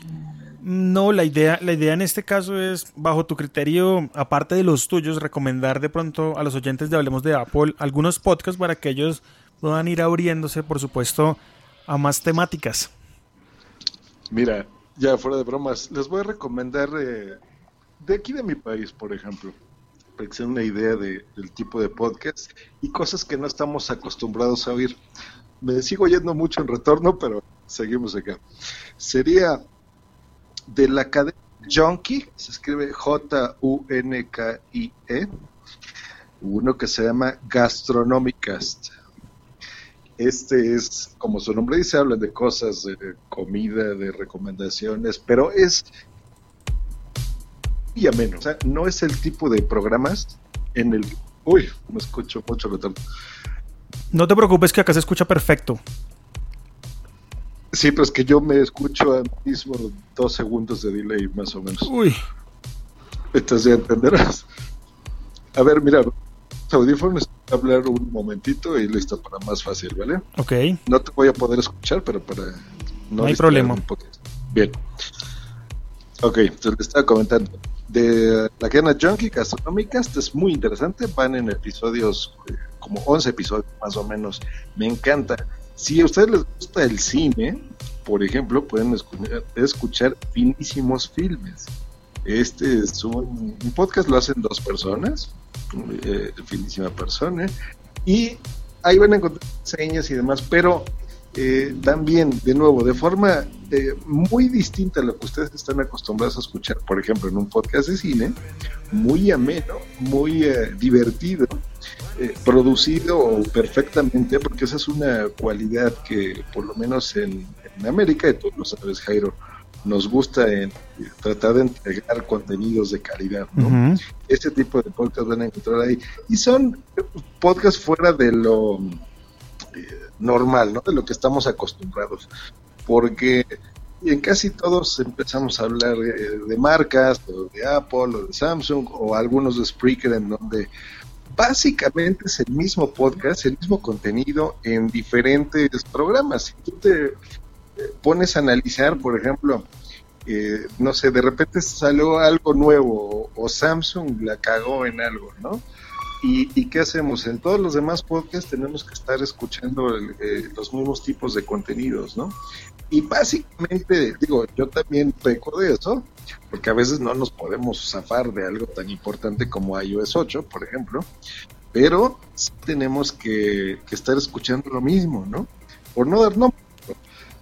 No, la idea, la idea en este caso es, bajo tu criterio, aparte de los tuyos, recomendar de pronto a los oyentes de Hablemos de Apple algunos podcasts para que ellos puedan ir abriéndose, por supuesto, a más temáticas. Mira, ya fuera de bromas, les voy a recomendar eh, de aquí de mi país, por ejemplo, para que se den una idea de, del tipo de podcast y cosas que no estamos acostumbrados a oír. Me sigo yendo mucho en retorno, pero seguimos acá. Sería de la cadena Junkie, se escribe J-U-N-K-I-E, uno que se llama Gastronomicast. Este es, como su nombre dice, habla de cosas de comida, de recomendaciones, pero es y a menos. O sea, no es el tipo de programas en el. Uy, me escucho mucho retorno. No te preocupes que acá se escucha perfecto. Sí, pero es que yo me escucho al mismo dos segundos de delay, más o menos. Uy. Entonces ya entenderás. A ver, mira, audífonos, hablar un momentito y listo para más fácil, ¿vale? Ok. No te voy a poder escuchar, pero para no, hay problema. Bien. Ok, entonces le estaba comentando. De la cadena Junkie Gastronómicas, es muy interesante. Van en episodios, eh, como 11 episodios más o menos. Me encanta. Si a ustedes les gusta el cine, por ejemplo, pueden escuchar, escuchar finísimos filmes. Este es un, un, podcast, lo hacen dos personas, eh, finísima persona, y ahí van a encontrar señas y demás, pero eh, también, de nuevo, de forma eh, muy distinta a lo que ustedes están acostumbrados a escuchar, por ejemplo, en un podcast de cine, muy ameno, muy eh, divertido, producido perfectamente, porque esa es una cualidad que, por lo menos en, en América, y tú lo sabes, Jairo, nos gusta en tratar de entregar contenidos de calidad, ¿no? Uh -huh. Este tipo de podcasts van a encontrar ahí. Y son podcasts fuera de lo eh, normal, ¿no? De lo que estamos acostumbrados. Porque en casi todos empezamos a hablar de, de marcas, o de Apple, o de Samsung, o algunos de Spreaker, en donde básicamente es el mismo podcast, el mismo contenido en diferentes programas. Si tú te pones a analizar, por ejemplo, eh, no sé, de repente salió algo nuevo o, Samsung la cagó en algo, ¿no? ¿Y, ¿Y, qué hacemos? En todos los demás podcasts tenemos que estar escuchando el, eh, los mismos tipos de contenidos, ¿no? Y básicamente, digo, yo también peco de eso, porque a veces no nos podemos zafar de algo tan importante como iOS 8, por ejemplo, pero sí tenemos que, que estar escuchando lo mismo, ¿no? Por no dar nombre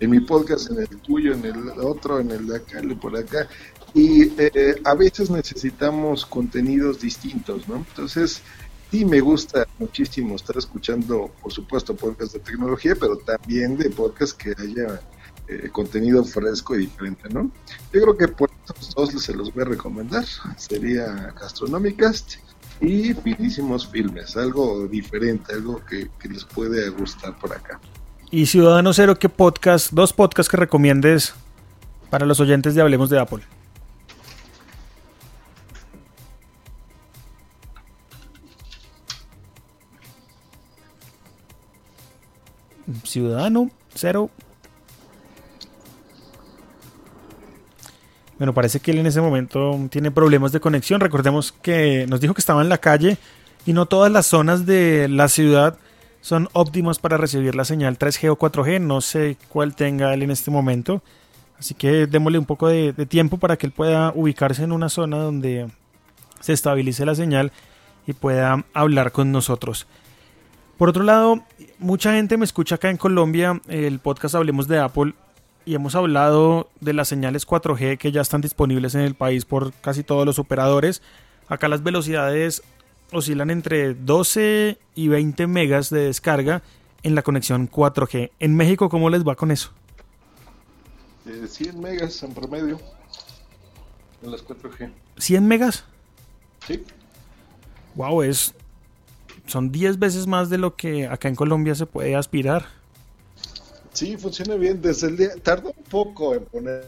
en mi podcast, en el tuyo, en el otro, en el de acá, el de por acá. Y eh, a veces necesitamos contenidos distintos, ¿no? Entonces, sí me gusta muchísimo estar escuchando, por supuesto, podcasts de tecnología, pero también de podcasts que haya eh, contenido fresco y diferente, ¿no? Yo creo que por estos dos se los voy a recomendar. Sería Gastronómicas y finísimos filmes, algo diferente, algo que, que les puede gustar por acá. Y Ciudadano Cero, ¿qué podcast, dos podcasts que recomiendes para los oyentes de Hablemos de Apple? Ciudadano Cero. Bueno, parece que él en ese momento tiene problemas de conexión. Recordemos que nos dijo que estaba en la calle y no todas las zonas de la ciudad son óptimos para recibir la señal 3G o 4G. No sé cuál tenga él en este momento. Así que démosle un poco de, de tiempo para que él pueda ubicarse en una zona donde se estabilice la señal y pueda hablar con nosotros. Por otro lado, mucha gente me escucha acá en Colombia el podcast Hablemos de Apple y hemos hablado de las señales 4G que ya están disponibles en el país por casi todos los operadores. Acá las velocidades oscilan entre 12 y 20 megas de descarga en la conexión 4G. En México, ¿cómo les va con eso? Eh, 100 megas en promedio en las 4G. ¿100 megas? Sí. Wow, es son 10 veces más de lo que acá en Colombia se puede aspirar. Sí, funciona bien. Desde el día. Un poco en poner.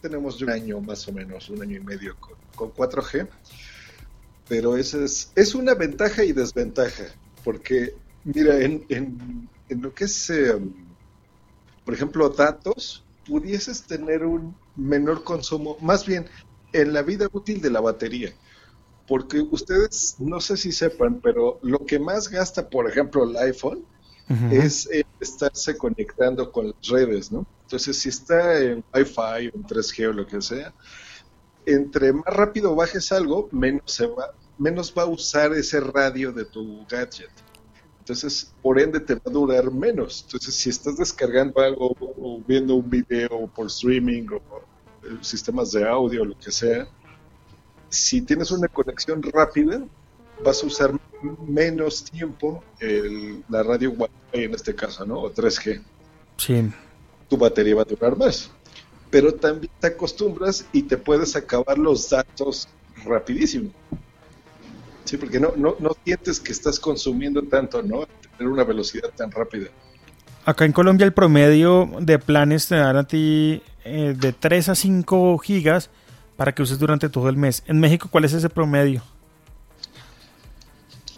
Tenemos un año más o menos, un año y medio con, con 4G. Pero esa es, es una ventaja y desventaja. Porque, mira, en, en, en lo que es, eh, por ejemplo, datos, pudieses tener un menor consumo, más bien en la vida útil de la batería. Porque ustedes, no sé si sepan, pero lo que más gasta, por ejemplo, el iPhone, es eh, estarse conectando con las redes, ¿no? Entonces, si está en Wi-Fi, en 3G o lo que sea, entre más rápido bajes algo, menos, se va, menos va a usar ese radio de tu gadget. Entonces, por ende, te va a durar menos. Entonces, si estás descargando algo o viendo un video por streaming o eh, sistemas de audio o lo que sea, si tienes una conexión rápida, vas a usar menos tiempo el- la radio Wi-Fi en este caso, ¿no? O 3G. Sí. Tu batería va a durar más. Pero también te acostumbras y te puedes acabar los datos rapidísimo. Sí, porque no, no, no sientes que estás consumiendo tanto, ¿no? Tener una velocidad tan rápida. Acá en Colombia el promedio de planes te dan a ti eh, de 3 a 5 gigas para que uses durante todo el mes. En México, ¿cuál es ese promedio?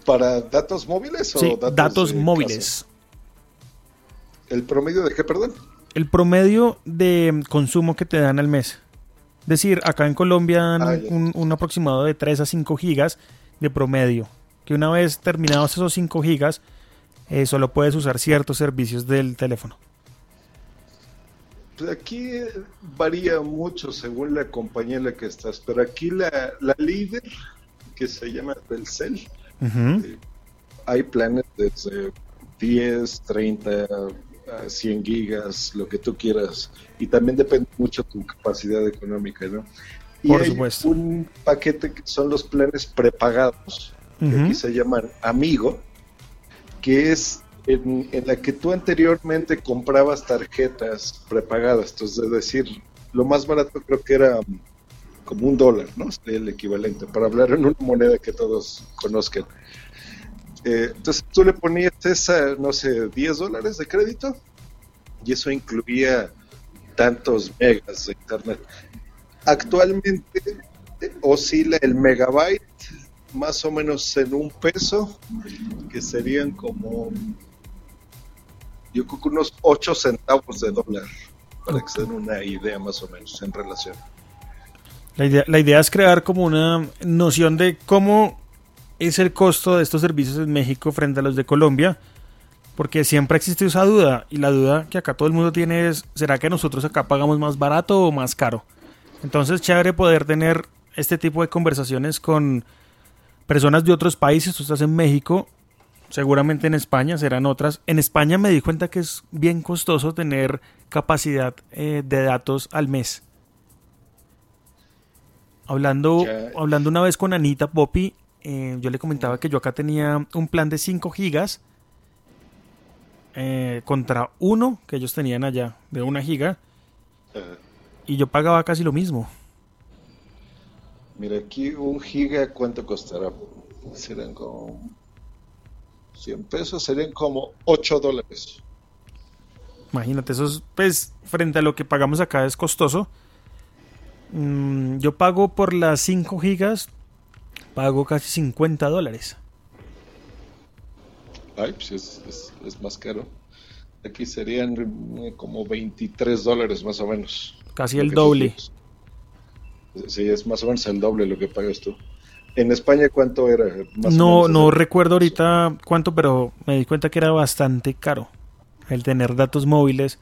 ¿Para datos móviles o Sí, datos, datos móviles. casa? ¿El promedio de qué, perdón? El promedio de consumo que te dan al mes. Es decir, acá en Colombia dan Ah, un, un aproximado de 3 a 5 gigas de promedio. Que una vez terminados esos 5 gigas, eh, solo puedes usar ciertos servicios del teléfono. Pues aquí eh, varía mucho según la compañía en la que estás, pero aquí la, la líder, que se llama Telcel, Ujú. hay planes desde 10, 30, a 100 gigas, lo que tú quieras, y también depende mucho de tu capacidad económica, ¿no? Y Por hay supuesto. un paquete que son los planes prepagados, que Ujú. aquí se llaman Amigo, que es en, en la que tú anteriormente comprabas tarjetas prepagadas, entonces es decir, lo más barato creo que era como un dólar, ¿no? Sería el equivalente, para hablar en una moneda que todos conozcan. Eh, entonces tú le ponías esa, no sé, 10 dólares de crédito y eso incluía tantos megas de internet. Actualmente oscila el megabyte más o menos en un peso, que serían como, yo creo que unos 8 centavos de dólar, para que se den una idea más o menos en relación. La idea es crear como una noción de cómo es el costo de estos servicios en México frente a los de Colombia, porque siempre existe esa duda, y la duda que acá todo el mundo tiene es, ¿será que nosotros acá pagamos más barato o más caro? Entonces, chévere poder tener este tipo de conversaciones con personas de otros países, tú estás en México, seguramente en España serán otras. En España me di cuenta que es bien costoso tener capacidad eh, de datos al mes. Hablando, hablando una vez con Anita Poppy, eh, yo le comentaba que yo acá tenía un plan de 5 gigas eh, contra uno que ellos tenían allá de una giga y yo pagaba casi lo mismo. Mira, aquí un giga, ¿cuánto costará? Serán como 100 pesos, serían como 8 dólares. Imagínate, eso es, pues, frente a lo que pagamos acá es costoso. Mm, yo pago por las 5 gigas, pago casi 50 dólares. Ay, pues es, es- es más caro. Aquí serían eh, como 23 dólares más o menos. Casi el doble. Sí, es más o menos el doble lo que pagas tú. En España, ¿cuánto era? Más o No, menos, no ¿no? recuerdo ahorita cuánto, pero me di cuenta que era bastante caro el tener datos móviles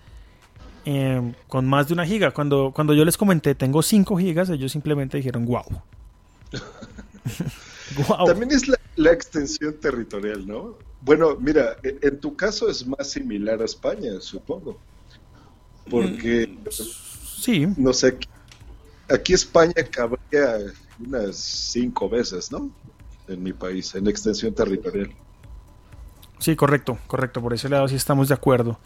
eh, con más de una giga. Cuando, cuando yo les comenté tengo 5 gigas, ellos simplemente dijeron wow. [LAUGHS] [LAUGHS] wow. También es la, la, extensión territorial, ¿no? Bueno, mira, e, en tu caso es más similar a España, supongo. Porque, mm, sí. no sé, aquí España cabría unas cinco veces, ¿no? En mi país, en extensión territorial. Sí, correcto, correcto. Por ese lado sí estamos de acuerdo.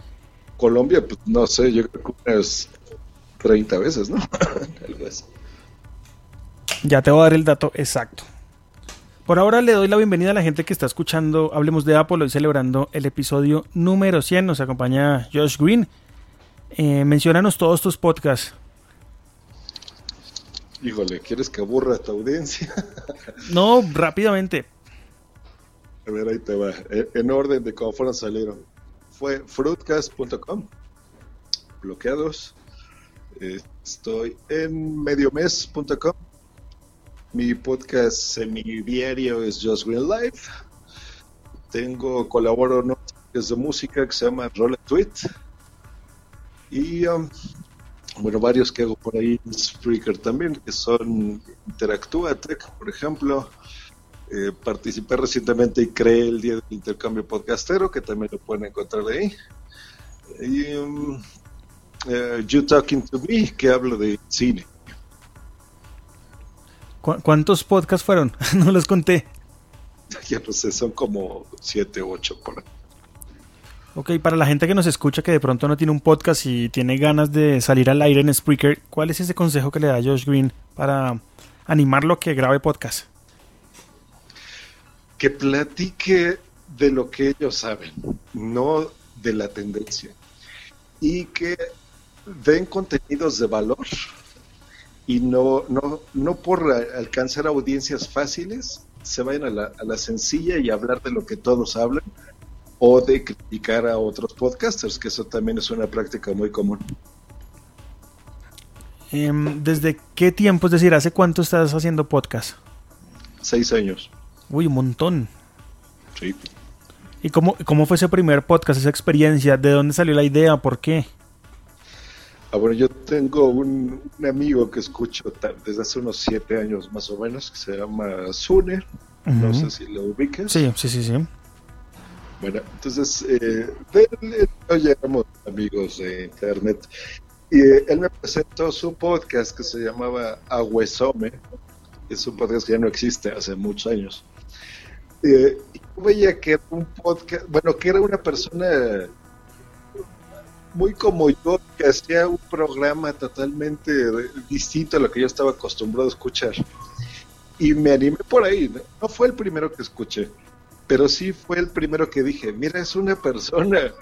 Colombia, pues no sé, yo creo que unas 30 veces, ¿no? [LAUGHS] Ya te voy a dar el dato exacto. Por ahora le doy la bienvenida a la gente que está escuchando Hablemos de Apple, hoy celebrando el episodio número 100. Nos acompaña Josh Green. Eh, menciónanos todos tus podcasts. Híjole, ¿quieres que aburra a tu audiencia? [LAUGHS] no, rápidamente. A ver, ahí te va. E, en orden de cómo fueron salieron. Fue fruitcast.com, bloqueados. Estoy en mediomes.com. Mi podcast semidiario es Just Green Life. Tengo, colaboro en de música que se llama Roll Tweet. Y um, bueno, varios que hago por ahí en Spreaker también, que son Interactúa Tech, por ejemplo. Eh, participé recientemente y creé el Día del Intercambio Podcastero, que también lo pueden encontrar ahí. Y um, eh, You Talking to Me, que hablo de cine. ¿Cuántos podcasts fueron? [LAUGHS] no los conté. [LAUGHS] Ya no sé, son como siete u ocho por ahí. Ok, para la gente que nos escucha que de pronto no tiene un podcast y tiene ganas de salir al aire en Spreaker, ¿cuál es ese consejo que le da Josh Green para animarlo a que grabe podcast? Que platique de lo que ellos saben, no de la tendencia. Y que den contenidos de valor y no, no, no por alcanzar audiencias fáciles se vayan a la, a la sencilla y hablar de lo que todos hablan o de criticar a otros podcasters, que eso también es una práctica muy común. Em, ¿Desde qué tiempo, es decir, hace cuánto estás haciendo podcast? Seis años. Uy, un montón. Sí. ¿Y cómo, cómo fue ese primer podcast, esa experiencia? ¿De dónde salió la idea? ¿Por qué? Ah, bueno, yo tengo un, amigo que escucho desde hace unos siete años más o menos, que se llama Sune. No sé si lo ubicas. Sí, sí, sí, sí. Bueno, entonces, eh, él, ya éramos amigos de internet. Y eh, él me presentó su podcast que se llamaba Agüesome. Es un podcast que ya no existe hace muchos años. Eh, y yo veía que era un podcast, bueno, que era una persona muy como yo, que hacía un programa totalmente distinto a lo que yo estaba acostumbrado a escuchar. Y me animé por ahí. no fue el primero que escuché pero sí fue el primero que dije, mira, es una persona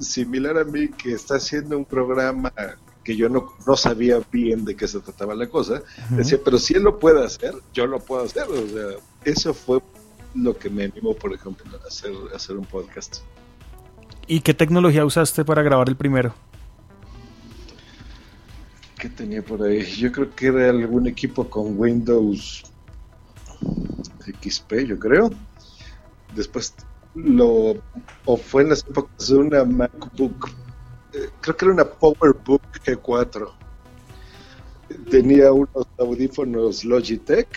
similar a mí que está haciendo un programa que yo no, no sabía bien de qué se trataba la cosa. Decía, pero si él lo puede hacer, yo lo puedo hacer. O sea, eso fue lo que me animó, por ejemplo, a hacer, a hacer un podcast. ¿Y qué tecnología usaste para grabar el primero? ¿Qué tenía por ahí? Yo creo que era algún equipo con Windows XP, yo creo. Después lo o fue en las épocas de una MacBook eh, creo que era una PowerBook G4 tenía unos audífonos Logitech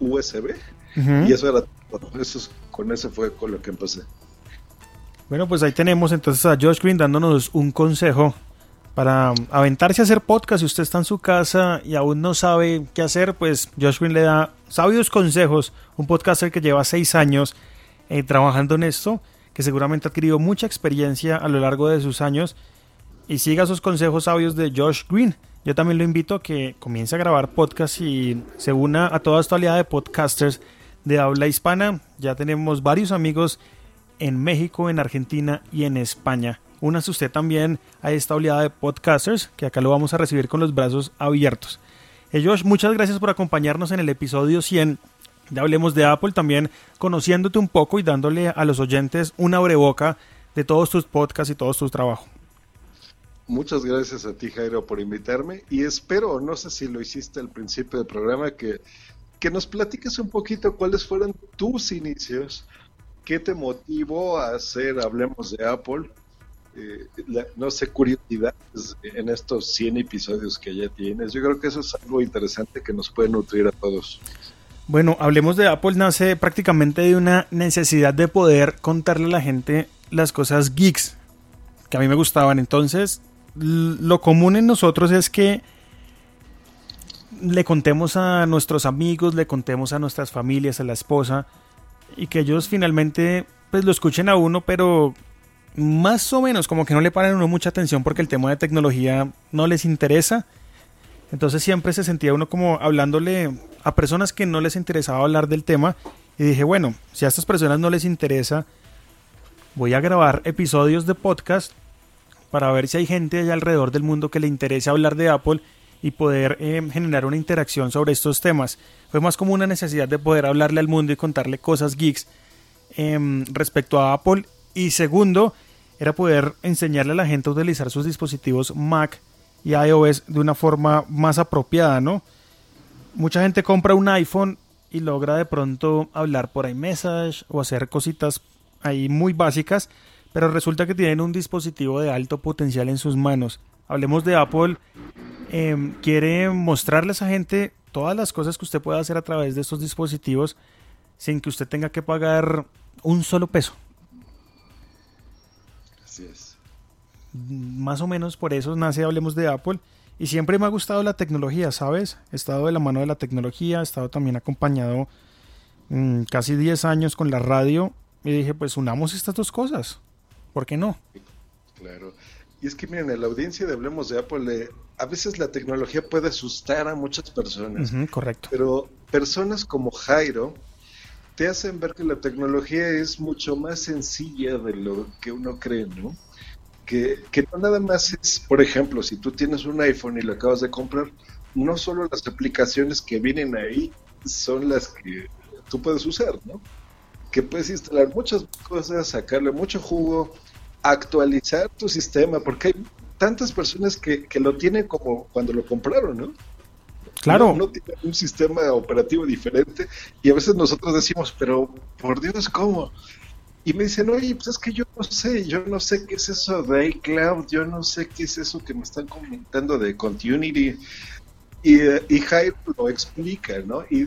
USB y eso era todo. Eso con eso fue con lo que empecé bueno pues ahí tenemos entonces a Josh Green dándonos un consejo para aventarse a hacer podcast. Si usted está en su casa y aún no sabe qué hacer, pues Josh Green le da sabios consejos. Un podcaster que lleva seis años eh, trabajando en esto, que seguramente ha adquirido mucha experiencia a lo largo de sus años y siga esos consejos sabios de Josh Green. Yo también lo invito a que comience a grabar podcast y se una a toda esta oleada de podcasters de habla hispana. Ya tenemos varios amigos en México, en Argentina y en España. Únase usted también a esta oleada de podcasters que acá lo vamos a recibir con los brazos abiertos. Eh, Josh, muchas gracias por acompañarnos en el episodio 100 ya hablemos de Apple también, conociéndote un poco y dándole a los oyentes una breboca de todos tus podcasts y todos tus trabajos. Muchas gracias a ti, Jairo, por invitarme y espero, no sé si lo hiciste al principio del programa, que, que nos platiques un poquito cuáles fueron tus inicios, qué te motivó a hacer Hablemos de Apple, eh, no sé, curiosidades en estos 100 episodios que ya tienes. Yo creo que eso es algo interesante que nos puede nutrir a todos. Bueno, hablemos de Apple, nace prácticamente de una necesidad de poder contarle a la gente las cosas geeks que a mí me gustaban. Entonces, lo común en nosotros es que le contemos a nuestros amigos, le contemos a nuestras familias, a la esposa, y que ellos finalmente pues lo escuchen a uno, pero más o menos como que no le paran uno mucha atención porque el tema de tecnología no les interesa. Entonces siempre se sentía uno como hablándole a personas que no les interesaba hablar del tema. Y dije, bueno, si a estas personas no les interesa, voy a grabar episodios de podcast para ver si hay gente allá alrededor del mundo que le interese hablar de Apple y poder eh, generar una interacción sobre estos temas. Fue más como una necesidad de poder hablarle al mundo y contarle cosas geeks em, respecto a Apple. Y segundo, era poder enseñarle a la gente a utilizar sus dispositivos Mac y iOS de una forma más apropiada, ¿no? Mucha gente compra un iPhone y logra de pronto hablar por iMessage o hacer cositas ahí muy básicas, pero resulta que tienen un dispositivo de alto potencial en sus manos. Hablemos de Apple Em, quiere mostrarles a gente todas las cosas que usted puede hacer a través de estos dispositivos sin que usted tenga que pagar un solo peso. Así es. Más o menos por eso nace Hablemos de Apple. Y siempre me ha gustado la tecnología, ¿sabes? He estado de la mano de la tecnología, he estado también acompañado mm, casi 10 años con la radio y dije, pues unamos estas dos cosas. ¿Por qué no? Claro. Y es que miren, en la audiencia de Hablemos de Apple, a veces la tecnología puede asustar a muchas personas. correcto. Pero personas como Jairo te hacen ver que la tecnología es mucho más sencilla de lo que uno cree, ¿no? Que, que no nada más es, por ejemplo, si tú tienes un iPhone y lo acabas de comprar, no solo las aplicaciones que vienen ahí son las que tú puedes usar, ¿no? Que puedes instalar muchas cosas, sacarle mucho jugo, actualizar tu sistema, porque hay tantas personas que, lo tienen como cuando lo compraron, ¿no? Claro. No, tienen un sistema operativo diferente y a veces nosotros decimos, pero por Dios, ¿cómo? Y me dicen, oye, pues es que yo no sé, yo no sé qué es eso de iCloud, yo no sé qué es eso que me están comentando de Continuity. Y, y lo explica, ¿no? Y,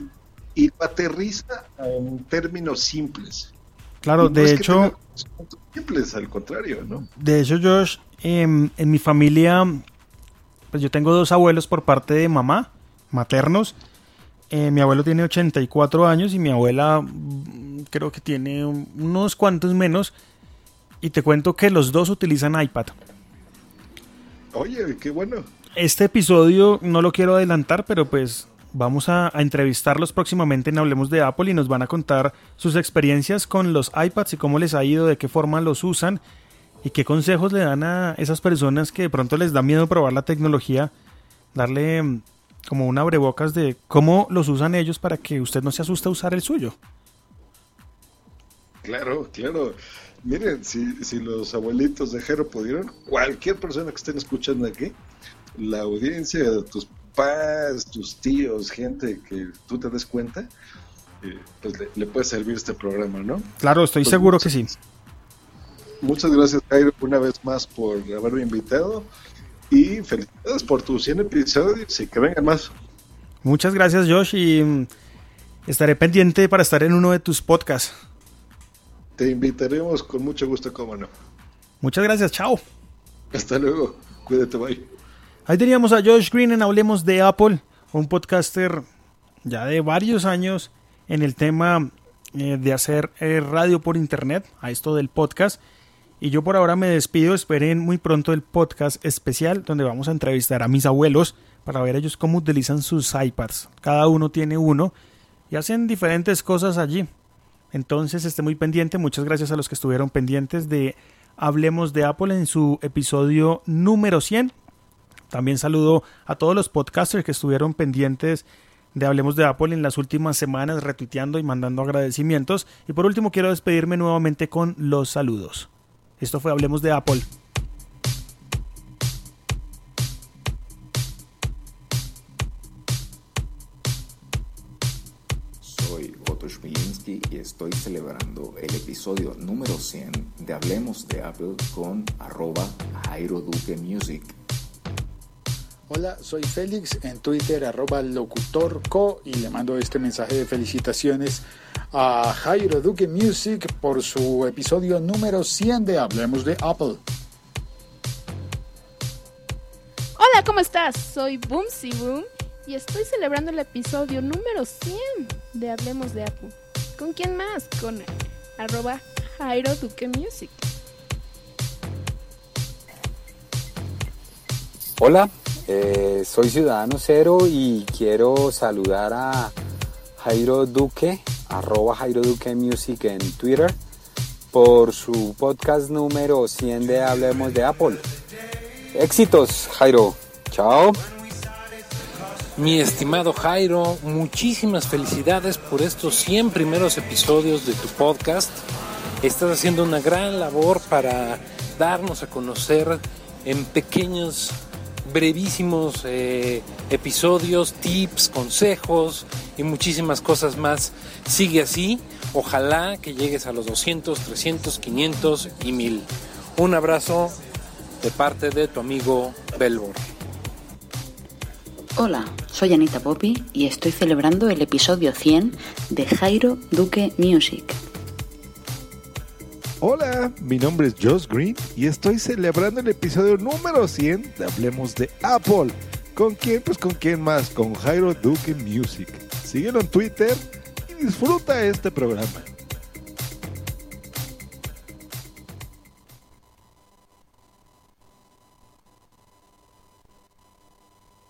y aterriza en términos simples. Claro, de hecho... Simples, al contrario, ¿no? De hecho, Josh, en mi familia, pues yo tengo dos abuelos por parte de mamá, maternos. Eh, mi abuelo tiene 84 años y mi abuela mm, creo que tiene unos cuantos menos. Y te cuento que los dos utilizan iPad. Oye, qué bueno. Este episodio no lo quiero adelantar, pero pues Vamos a, entrevistarlos próximamente en Hablemos de Apple y nos van a contar sus experiencias con los iPads y cómo les ha ido, de qué forma los usan y qué consejos le dan a esas personas que de pronto les da miedo probar la tecnología, darle mm, como un abrebocas de cómo los usan ellos para que usted no se asuste a usar el suyo. Claro, claro. Miren, si, si los abuelitos de Jero pudieron, cualquier persona que estén escuchando aquí, la audiencia, de tus tus tíos, gente que tú te des cuenta, eh, pues le, puede servir este programa, ¿no? Claro, estoy pues seguro que sí. Muchas gracias, Jairo, una vez más por haberme invitado y felicidades por tus 100 episodios y que vengan más. Muchas gracias, Josh, y mm, estaré pendiente para estar en uno de tus podcasts. Te invitaremos con mucho gusto, cómo no. Muchas gracias, chao. Hasta luego, cuídate, bye. Ahí teníamos a Josh Green en Hablemos de Apple, un podcaster ya de varios años en el tema eh, de hacer eh, radio por internet, a esto del podcast. Y yo por ahora me despido, esperen muy pronto el podcast especial donde vamos a entrevistar a mis abuelos para ver ellos cómo utilizan sus iPads. Cada uno tiene uno y hacen diferentes cosas allí. Entonces esté muy pendiente, muchas gracias a los que estuvieron pendientes de Hablemos de Apple en su episodio número 100. También saludo a todos los podcasters que estuvieron pendientes de Hablemos de Apple en las últimas semanas, retuiteando y mandando agradecimientos. Y por último, quiero despedirme nuevamente con los saludos. Esto fue Hablemos de Apple. Soy Otto Schmilinski y estoy celebrando el episodio número 100 de Hablemos de Apple con arroba Jairo Duque Music. Hola, soy Félix en Twitter arroba locutorco y le mando este mensaje de felicitaciones a Jairo Duque Music por su episodio número 100 de Hablemos de Apple. Hola, ¿cómo estás? Soy Boomsy Boom y estoy celebrando el episodio número 100 de Hablemos de Apple. ¿Con quién más? Con arroba Jairo Duque Music. Hola, eh, soy Ciudadano Cero y quiero saludar a Jairo Duque, arroba Jairo Duque Music en Twitter, por su podcast número 100 de Hablemos de Apple. Éxitos, Jairo. Chao. Mi estimado Jairo, muchísimas felicidades por estos 100 primeros episodios de tu podcast. Estás haciendo una gran labor para darnos a conocer en pequeños, brevísimos eh, episodios, tips, consejos y muchísimas cosas más. Sigue así. Ojalá que llegues a los 200, 300, 500 y 1000. Un abrazo de parte de tu amigo Belbor. Hola, soy Anita Poppy y estoy celebrando el episodio 100 de Jairo Duque Music. Hola, mi nombre es Josh Green y estoy celebrando el episodio número 100 de Hablemos de Apple. ¿Con quién? Pues con quién más, con Jairo Duque Music. Síguelo en Twitter y disfruta este programa.